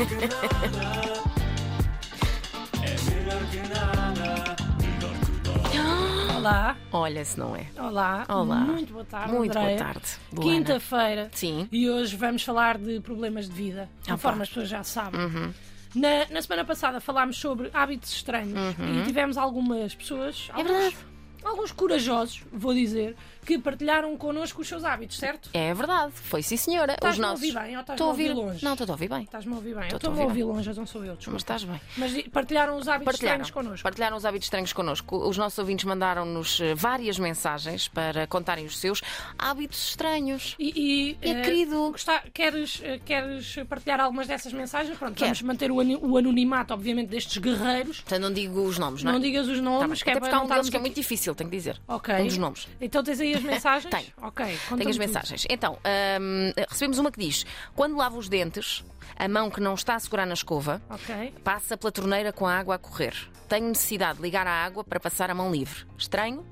Olá, Olha, se não é. olá. Olá. Muito boa tarde, Muito Andreia. boa tarde. Quinta-feira. Sim. E hoje vamos falar de problemas de vida, conforme pá. as pessoas já sabem. Uhum. Na, na semana passada falámos sobre hábitos estranhos e tivemos algumas pessoas, É alguns, verdade. alguns corajosos, vou dizer, que partilharam connosco os seus hábitos, certo? É verdade. Foi sim, senhora. Estás-me Os nossos. ouvir bem ou Estou a ouvir longe? Não, estou a ouvir bem. Estás-me a ouvir bem? Estou-me a ouvir longe, não sou eu, desculpa. Mas estás bem. Mas partilharam os hábitos Partilharam. estranhos connosco. Partilharam os hábitos estranhos connosco. Os nossos ouvintes mandaram-nos eh, várias mensagens para contarem os seus hábitos estranhos. E, e, É querido. gostar- queres, eh, queres partilhar algumas dessas mensagens? Pronto, Quero. vamos manter o, o anonimato, obviamente, destes guerreiros. Portanto, não digo os nomes, não Não, é? digas os Tá nomes, bem. que é Até porque há não um deles que é muito difícil, tenho que dizer. Ok. Um dos nomes. Então tens aí as mensagens? Tenho. Ok. Tenho as tudo. mensagens. Então, hum, recebemos uma que diz: quando lavo os dentes, a mão que não está a segurar na escova Ok. passa pela torneira com a água a correr. Tenho necessidade de ligar a água para passar a mão livre. Estranho?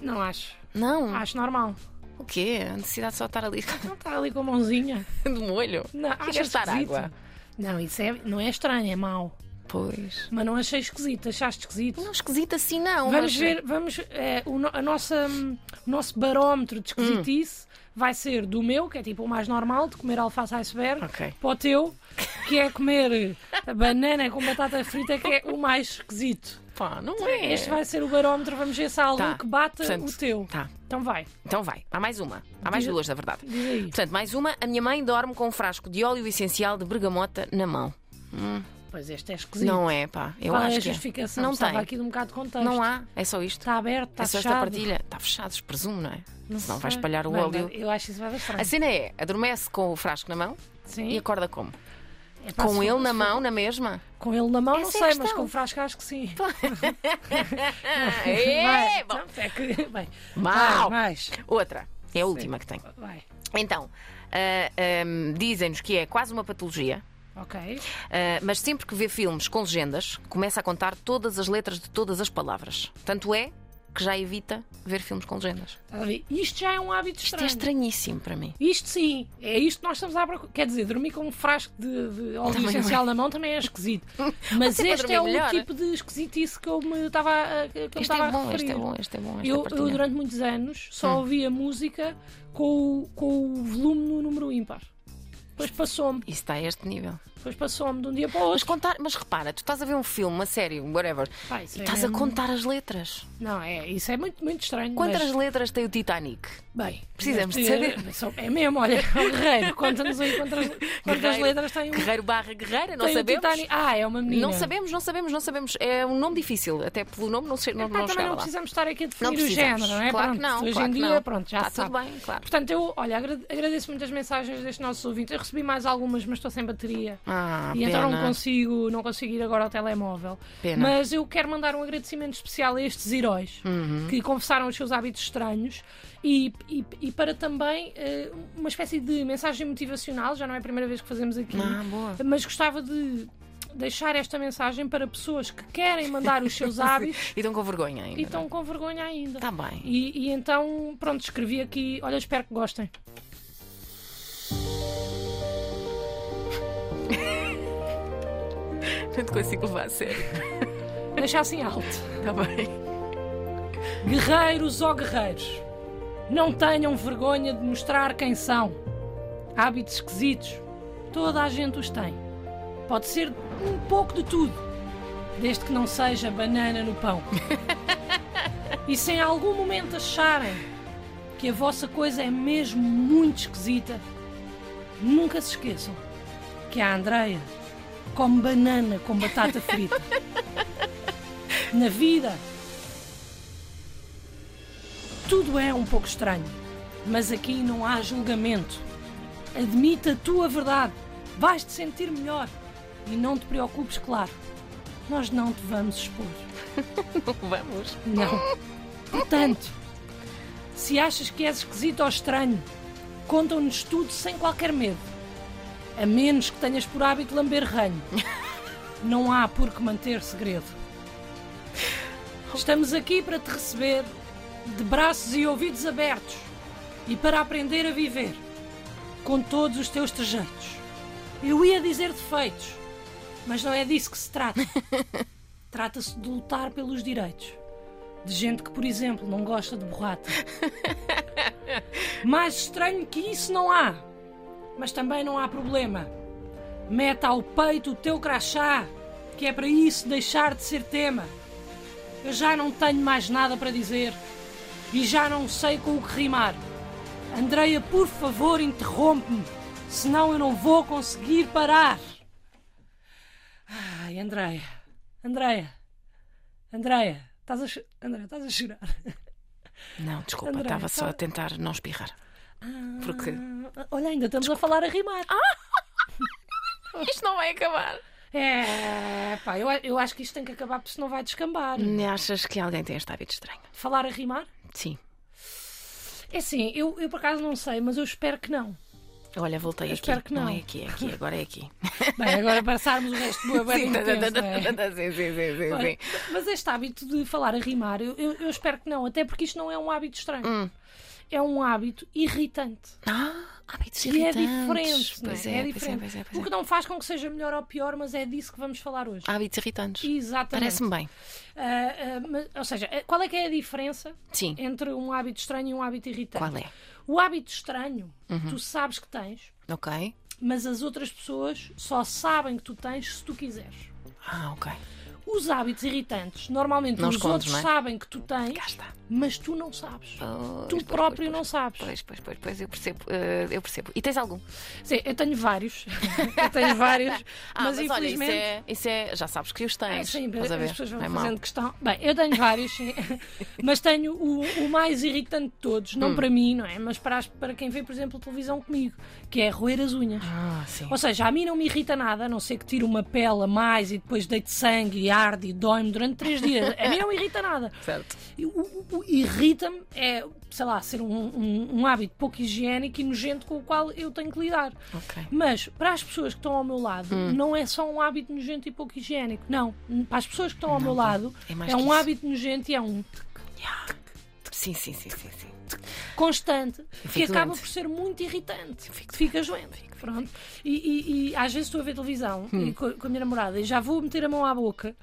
Não acho. Não. Acho normal. O quê? A necessidade de só estar ali Não está ali com a mãozinha. do molho? Não, acho gastar esquisito. água? Não, isso é, não é estranho, é mau. Pois. Mas não achei esquisito, achaste esquisito. Não esquisito assim, não. Vamos mas- ver, vamos, eh, o, a nossa, hum, nosso barómetro de esquisitice Hum. vai ser do meu, que é tipo o mais normal, de comer alface iceberg, Ok. para o teu, que é comer banana com batata frita, que é o mais esquisito. Pá, não é. Este vai ser o barómetro, vamos ver se há algum Tá. que bata Portanto, o teu. Tá. Então vai, Então vai. Há mais uma. Há mais Diz- duas, na verdade. diz aí. Portanto, mais uma. A minha mãe dorme com um frasco de óleo essencial de bergamota na mão. Este é esquisito. Não é, pá. Eu Qual acho é a que é. justificação? Não Precisava tem. aqui de um bocado de contexto. Não há. É só isto. Está aberto, está é só esta fechado. partilha. Está fechado, presumo, não é? Não Senão vai sei. espalhar o Bem, óleo. Eu acho isso vai dar estranho. A cena é, adormece com o frasco na mão Sim. e acorda como? É pá, se Com for- ele se na for- mão, na mesma? Com ele na mão, não Essa é a sei, mas com o frasco acho que sim. É, Vai, bom. é que, bem, vai, mais. Outra. É a última que tenho. Vai. Então, ah, ahm, dizem-nos que é quase uma patologia, Ok. ah, mas sempre que vê filmes com legendas, começa a contar todas as letras de todas as palavras. Tanto é que já evita ver filmes com legendas. A ver? Isto já é um hábito Isto estranho. é estranhíssimo para mim. Isto sim, é isto que nós estamos à procura. Quer dizer, dormir com um frasco de, de óleo Também não essencial na mão também é esquisito. Mas este é o melhor. tipo de esquisitice que eu me estava a, que Este estava é a bom, referir. este é bom, este é bom. Eu, eu, durante muitos anos, só ouvia música com o, com o volume no número ímpar. Depois passou-me, Isso está a este nível. Depois passou-me de um dia para o Mas, outro. contar, mas repara, tu estás a ver um filme, uma série, whatever, isso e é estás a mesmo- contar as letras. Não, é, isso é muito, muito estranho. Quantas mas, letras tem o Titanic? bem, Precisamos de ter- só- É mesmo, olha, o guerreiro, conta-nos aí quantas, quantas letras tem o, Guerreiro barra guerreira, não tem sabemos. Titanic. Ah, é uma menina. Não sabemos, não sabemos, não sabemos. É um nome difícil, até pelo nome não, sei, não, Epá, não também não lá. precisamos estar aqui a definir Não o género, não é? Claro que Pronto, não, Hoje claro em que dia, não. pronto, já Está se sabe. tudo bem, claro. Portanto, eu, olha, agra- agradeço muitas mensagens destes nossos ouvintes. Eu recebi mais algumas, mas estou sem bateria. Ah, e então não pena. consigo, não consigo ir agora ao telemóvel. Pena. Mas eu quero mandar um agradecimento especial a estes heróis Uhum. que confessaram os seus hábitos estranhos e, e, e para também eh, uma espécie de mensagem motivacional. Já não é a primeira vez que fazemos aqui, Ah, mas gostava de deixar esta mensagem para pessoas que querem mandar os seus hábitos E estão com vergonha ainda. e estão com vergonha ainda. Está bem. E, e então, pronto, escrevi aqui. Olha, espero que gostem. Te consigo levar a sério. Deixa assim alto. Está bem. Guerreiros ou guerreiros, não tenham vergonha de mostrar quem são. Hábitos esquisitos, toda a gente os tem. Pode ser um pouco de tudo, desde que não seja banana no pão. E se em algum momento acharem que a vossa coisa é mesmo muito esquisita, nunca se esqueçam que a Andreia come banana com batata frita. Na vida, tudo é um pouco estranho, mas aqui não há julgamento. Admita a tua verdade, vais-te sentir melhor. E não te preocupes, claro, nós não te vamos expor. Vamos. Não. Portanto, se achas que és esquisito ou estranho, contam-nos tudo sem qualquer medo. A menos que tenhas por hábito lamber ranho. Não há por que manter segredo. Estamos aqui para te receber de braços e ouvidos abertos e para aprender a viver com todos os teus trejeitos. Eu ia dizer defeitos, mas não é disso que se trata. Trata-se de lutar pelos direitos. De gente que, por exemplo, não gosta de borrata. Mais estranho que isso não há. Mas também não há problema. Mete ao peito o teu crachá, que é para isso deixar de ser tema. Eu já não tenho mais nada para dizer e já não sei com o que rimar. Andreia, por favor, interrompe-me, senão eu não vou conseguir parar. Ai, Andreia, Andreia, Andreia, estás a, Andreia, estás a chorar. Não, desculpa, estava só a tentar não espirrar. Porque Ah, Olha, ainda estamos a falar a rimar. isto não vai acabar. É, pá, eu, eu acho que isto tem que acabar porque senão vai descambar. Achas que alguém tem este hábito estranho? Falar a rimar? Sim. É assim, eu, eu por acaso não sei, mas eu espero que não. Olha, voltei Eu aqui. espero que não. é aqui, é aqui, agora é aqui. Bem, agora passarmos o resto do intenso, tá, tá, não é? tá, sim, sim, sim, sim, Olha, sim. Mas este hábito de falar a rimar, eu, eu- eu espero que não, até porque isto não é um hábito estranho. Hum. É um hábito irritante. Ah, hábitos E é diferente. não Pois é? é, é pois é, diferente. pois é, pois O é. que não faz com que seja melhor ou pior, mas é disso que vamos falar hoje. Hábitos irritantes. Exatamente. Parece-me bem. Ah, ah, mas- ou seja, eh, qual é que é a diferença Sim. entre um hábito estranho e um hábito irritante? Qual é? O hábito estranho, tu sabes que tens, Ok. mas as outras pessoas só sabem que tu tens se tu quiseres. Ah, ok. Os hábitos irritantes, normalmente Não os escondes, outros é? sabem que tu tens, mas tu não sabes. Pois, tu pois, próprio pois, não sabes. Pois, pois, pois, pois, eu percebo. eh, eu percebo. E tens algum? Sim, eu tenho vários. eu tenho vários. Ah, mas, mas, olha, isso infelizmente. é, isso é. Já sabes que os Ah, tens. sim, Estás a ver? as pessoas vão é fazendo questão. Bem, eu tenho vários, sim. mas tenho o, o mais irritante de todos, Hum. não para mim, não é? Mas para, as- para quem vê, por exemplo, televisão comigo, que é roer as unhas. Ah, sim. Ou seja, a mim não me irrita nada, a não ser que tire uma pele a mais e depois deite sangue e arde e dói-me durante três dias. A mim não me irrita nada. Certo. O, o- irrita-me é, sei lá, ser um, um- um hábito pouco higiênico e nojento com o qual eu tenho que lidar. Ok. Mas para as pessoas que estão ao meu lado, Hum. não é só um hábito nojento e pouco higiênico. Não. Para as pessoas que estão ao meu lado, é é um isso. hábito nojento e é um Sim, sim, sim, sim, sim. constante que acaba por ser muito irritante. fico Ficas doente. Pronto. E, e- e às vezes estou a ver televisão Hum. e co- com, a minha namorada e já vou meter a mão à boca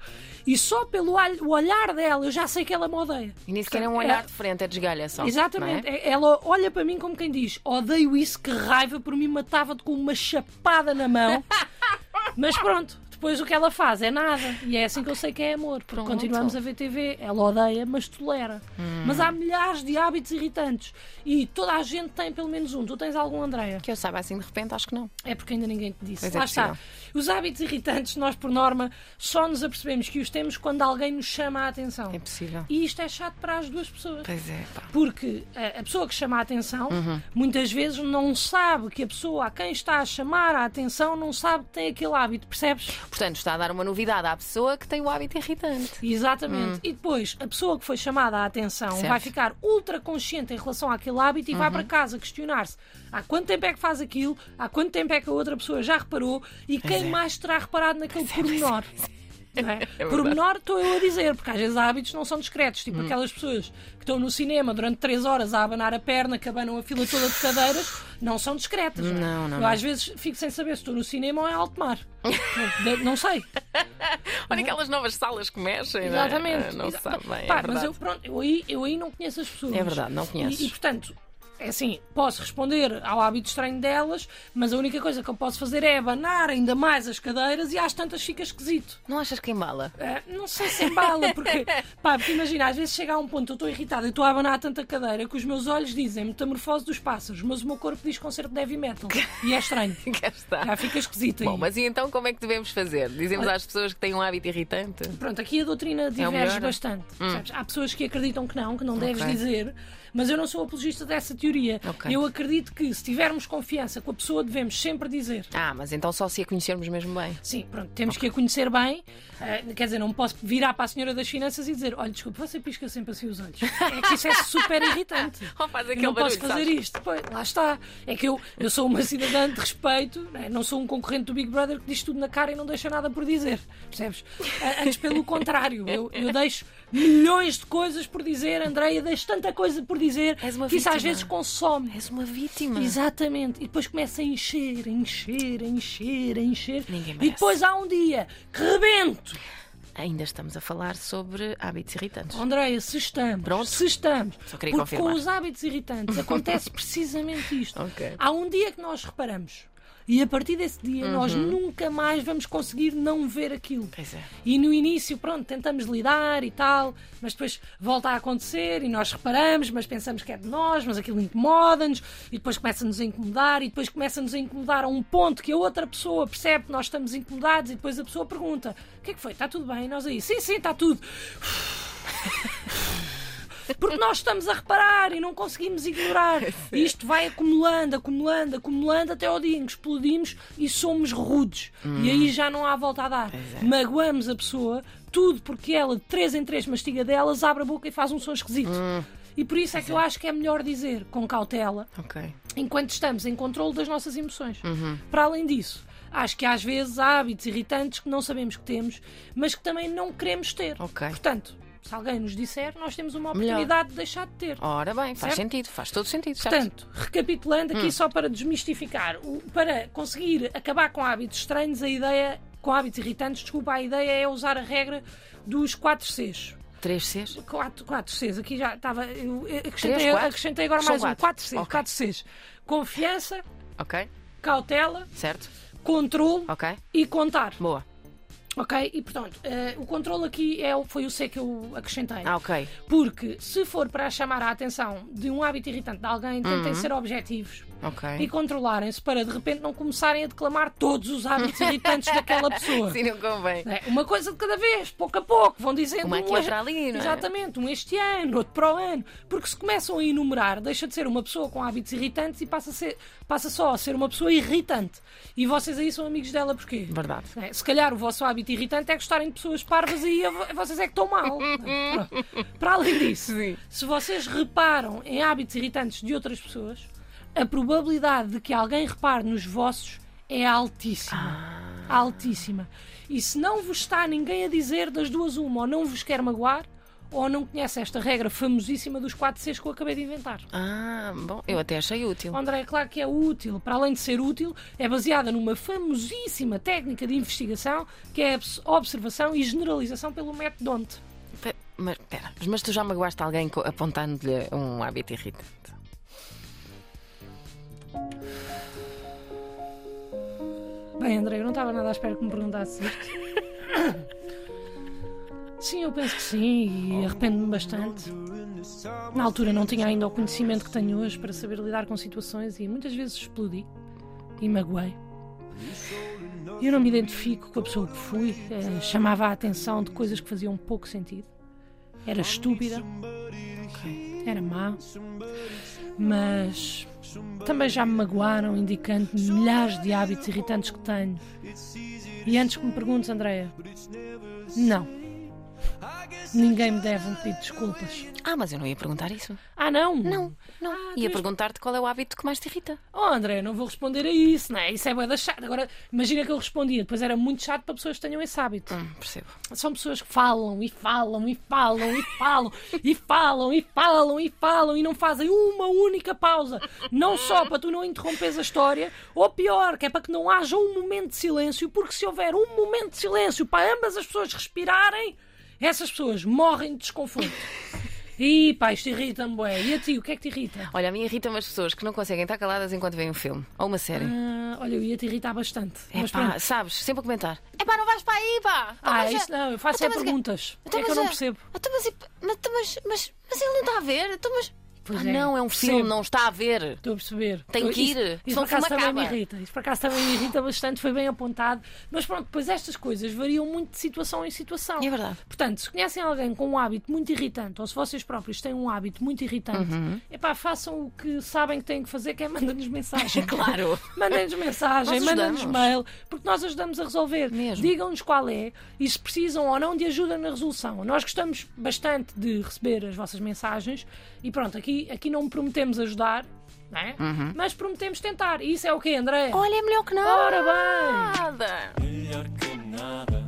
e só pelo o olhar dela eu já sei que ela me odeia. E nem sequer é um É- olhar de frente, é desgalha só. Exatamente. é? É- Ela olha para mim como quem diz: odeio isso, que raiva, por mim matava-te com uma chapada na mão. Mas pronto, depois o que ela faz é nada. E é assim que eu sei que é amor. Porque Pronto. continuamos a ver TV. Ela odeia, mas tolera. Mas há milhares de hábitos irritantes. E toda a gente tem pelo menos um. Tu tens algum, Andreia? Que eu saiba assim de repente, acho que não. É porque ainda ninguém te disse. Pois é Lá está. possível. Os hábitos irritantes, nós por norma, só nos apercebemos que os temos quando alguém nos chama a atenção. É possível. E isto é chato para as duas pessoas. Pois é, pá. Porque a, a pessoa que chama a atenção Uhum. muitas vezes não sabe que a pessoa a quem está a chamar a atenção não sabe que tem aquele hábito, percebes? Portanto, está a dar uma novidade à pessoa que tem o hábito irritante. Exatamente. E depois a pessoa que foi chamada a atenção Hum. Certo. Uhum. vai ficar ultra consciente em relação àquele hábito e vai para casa questionar-se há quanto tempo é que faz aquilo, há quanto tempo é que a outra pessoa já reparou e quem é. mais terá reparado naquele pormenor. Não é? verdade. Pormenor estou eu a dizer, porque às vezes há hábitos não são discretos, tipo Hum. aquelas pessoas que estão no cinema durante três horas a abanar a perna, que abanam a fila toda de cadeiras, não são discretas. Não, é? Não, não, Eu às vezes fico sem saber se estou no cinema ou em alto mar. não, não sei. Olha aquelas novas salas que mexem, não é? Exatamente. Não Exa- se sabe bem, Pá, é mas eu, pronto, eu, aí, eu aí não conheço as pessoas. É verdade, não conheces. E, e, portanto, é assim, posso responder ao hábito estranho delas, mas a única coisa que eu posso fazer é abanar ainda mais as cadeiras e às tantas fica esquisito. Não achas que embala? Ah, não sei se embala, porque, pá, porque imagina, às vezes chega a um ponto, eu estou irritada, eu estou a abanar tanta cadeira que os meus olhos dizem metamorfose dos pássaros, mas o meu corpo diz concerto de heavy metal. E é estranho. Já fica esquisito aí. Bom, mas e então como é que devemos fazer? Dizemos às pessoas que têm um hábito irritante? Pronto, aqui a doutrina diverge melhor? Hum. bastante. percebes? Há pessoas que acreditam que não, que não deves Ok. dizer, mas eu não sou apologista dessa teoria. Ok. Eu acredito que se tivermos confiança com a pessoa, devemos sempre dizer. Ah, mas então só se a conhecermos mesmo bem. Sim, pronto, temos que a conhecer bem. Eh, quer dizer, não posso virar para a senhora das finanças e dizer: olha, desculpe, você pisca sempre assim os olhos. É que isso é super irritante. Ou faz Eu aquele não posso barulho, fazer sabes? isto. Pois, lá está. É que eu, eu sou uma cidadã de respeito, não, é? Não sou um concorrente do Big Brother que diz tudo na cara e não deixa nada por dizer. Percebes? A- Antes, pelo contrário, eu, eu deixo milhões de coisas por dizer, Andreia, deixo tanta coisa por dizer És uma que isso às vezes consome. És uma vítima. Exatamente. E depois começa a encher, a encher, a encher, a encher. Ninguém e depois há um dia que rebento. Ainda estamos a falar sobre hábitos irritantes. Andréia, se estamos, Pronto. se estamos, Só queria porque com confirmar. os hábitos irritantes acontece precisamente isto. Ok. Há um dia que nós reparamos e a partir desse dia nós Uhum. nunca mais vamos conseguir não ver aquilo. Pois é. E no início, pronto, tentamos lidar e tal, mas depois volta a acontecer e nós reparamos, mas pensamos que é de nós, mas aquilo incomoda-nos e depois começa-nos a incomodar e depois começa-nos a incomodar a um ponto que a outra pessoa percebe que nós estamos incomodados e depois a pessoa pergunta: o que é que foi? Está tudo bem? E nós aí, sim, sim, está tudo. Porque nós estamos a reparar e não conseguimos ignorar. E isto vai acumulando, acumulando, acumulando até ao dia em que explodimos e somos rudes. E aí já não há volta a dar. Magoamos a pessoa, tudo porque ela, de três em três mastigadelas, abre a boca e faz um som esquisito. E por isso é que eu acho que é melhor dizer com cautela, Ok. enquanto estamos em controle das nossas emoções. Para além disso, acho que às vezes há hábitos irritantes que não sabemos que temos, mas que também não queremos ter. Ok. Portanto, se alguém nos disser, nós temos uma Melhor. oportunidade de deixar de ter. Ora bem, faz Certo? sentido, faz todo sentido. certo? Portanto, recapitulando aqui só para desmistificar, para conseguir acabar com hábitos estranhos, a ideia, com hábitos irritantes, desculpa, a ideia é usar a regra dos 4 Cs. Três Cs? 4, 4 Cs, aqui já estava. Eu acrescentei, acrescentei agora São mais um. quatro. 4 Cs, Ok. 4 Cs. Confiança, Ok, cautela, certo? controle Ok, e contar. boa. Ok? E portanto, eh, o controle aqui é, foi o C que eu acrescentei. Ah, ok. Porque se for para chamar a atenção de um hábito irritante de alguém, tentem ser objetivos Ok. e controlarem-se para de repente não começarem a declamar todos os hábitos irritantes daquela pessoa. Sim, não convém. É, uma coisa de cada vez, pouco a pouco, vão dizendo Uma aqui, um outra ali, não é? Exatamente, um este ano, outro para o ano. Porque se começam a enumerar, deixa de ser uma pessoa com hábitos irritantes e passa, a ser, passa só a ser uma pessoa irritante. E vocês aí são amigos dela porquê? Verdade. É, se calhar o vosso hábito irritante é gostarem de pessoas parvas e vocês é que estão mal. Para além disso, Sim. se vocês reparam em hábitos irritantes de outras pessoas, a probabilidade de que alguém repare nos vossos é altíssima. Altíssima. E se não vos está ninguém a dizer das duas uma, ou não vos quer magoar, ou não conhece esta regra famosíssima dos 4 Cs que eu acabei de inventar. Ah, bom, eu até achei útil. André, é claro que é útil. Para além de ser útil, é baseada numa famosíssima técnica de investigação que é a obs- observação e generalização pelo método DONT. Mas, pera, mas tu já magoaste alguém apontando-lhe um hábito irritante? Bem, André, eu não estava nada à espera que me perguntasse isto. Sim, eu penso que sim, e arrependo-me bastante. Na altura não tinha ainda o conhecimento que tenho hoje para saber lidar com situações e muitas vezes explodi e magoei. Eu não me identifico com a pessoa que fui, eh, chamava a atenção de coisas que faziam pouco sentido. Era estúpida, era má, mas também já me magoaram, indicando milhares de hábitos irritantes que tenho. E antes que me perguntes, Andréia, não. Ninguém me deve um pedido de desculpas. Ah, mas eu não ia perguntar isso. Ah, não? Não, não. Ah, ia tu perguntar-te qual é o hábito que mais te irrita. Oh, André, não vou responder a isso, não é? Isso é bué da chato. Agora, imagina que eu respondia, depois era muito chato para pessoas que tenham esse hábito. Hum, percebo. São pessoas que falam e falam e falam e falam e falam e falam e falam e não fazem uma única pausa. Não só para tu não interromperes a história, ou pior, que é para que não haja um momento de silêncio, porque se houver um momento de silêncio para ambas as pessoas respirarem, essas pessoas morrem de desconforto. E pá, isto irrita-me, bué. E a ti, o que é que te irrita? Olha, a mim irritam as pessoas que não conseguem estar caladas enquanto veem um filme ou uma série. Ah, olha, eu ia te irritar bastante. É mas pá, pronto. sabes, sempre a comentar. É pá, não vais para aí, pá! Então, Ah, mas isso não, eu faço Então, é mas é- perguntas. Então, é que eu mas não é- percebo. Então, mas, mas, mas, mas, mas ele não está a ver? Então, mas... Pois Ah, é, não, é um percebo. filme, não está a ver. Estou a perceber. Tem Estou- que ir, Isso, isso por acaso também me irrita. Isso por acaso também me irrita bastante, foi bem apontado. Mas pronto, depois estas coisas variam muito de situação em situação. É verdade. Portanto, se conhecem alguém com um hábito muito irritante, ou se vocês próprios têm um hábito muito irritante, Uhum. epá, façam o que sabem que têm que fazer, que é mandar-nos mensagem. Claro. Mandem-nos mensagem, mandem-nos mail, porque nós ajudamos a resolver. Mesmo. Digam-nos qual é e se precisam ou não de ajuda na resolução. Nós gostamos bastante de receber as vossas mensagens e pronto, aqui, aqui não prometemos ajudar, não é? mas prometemos tentar. E isso é o quê, André? Olha, é melhor que nada. Ora bem! Nada. Melhor que nada.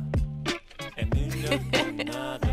É melhor que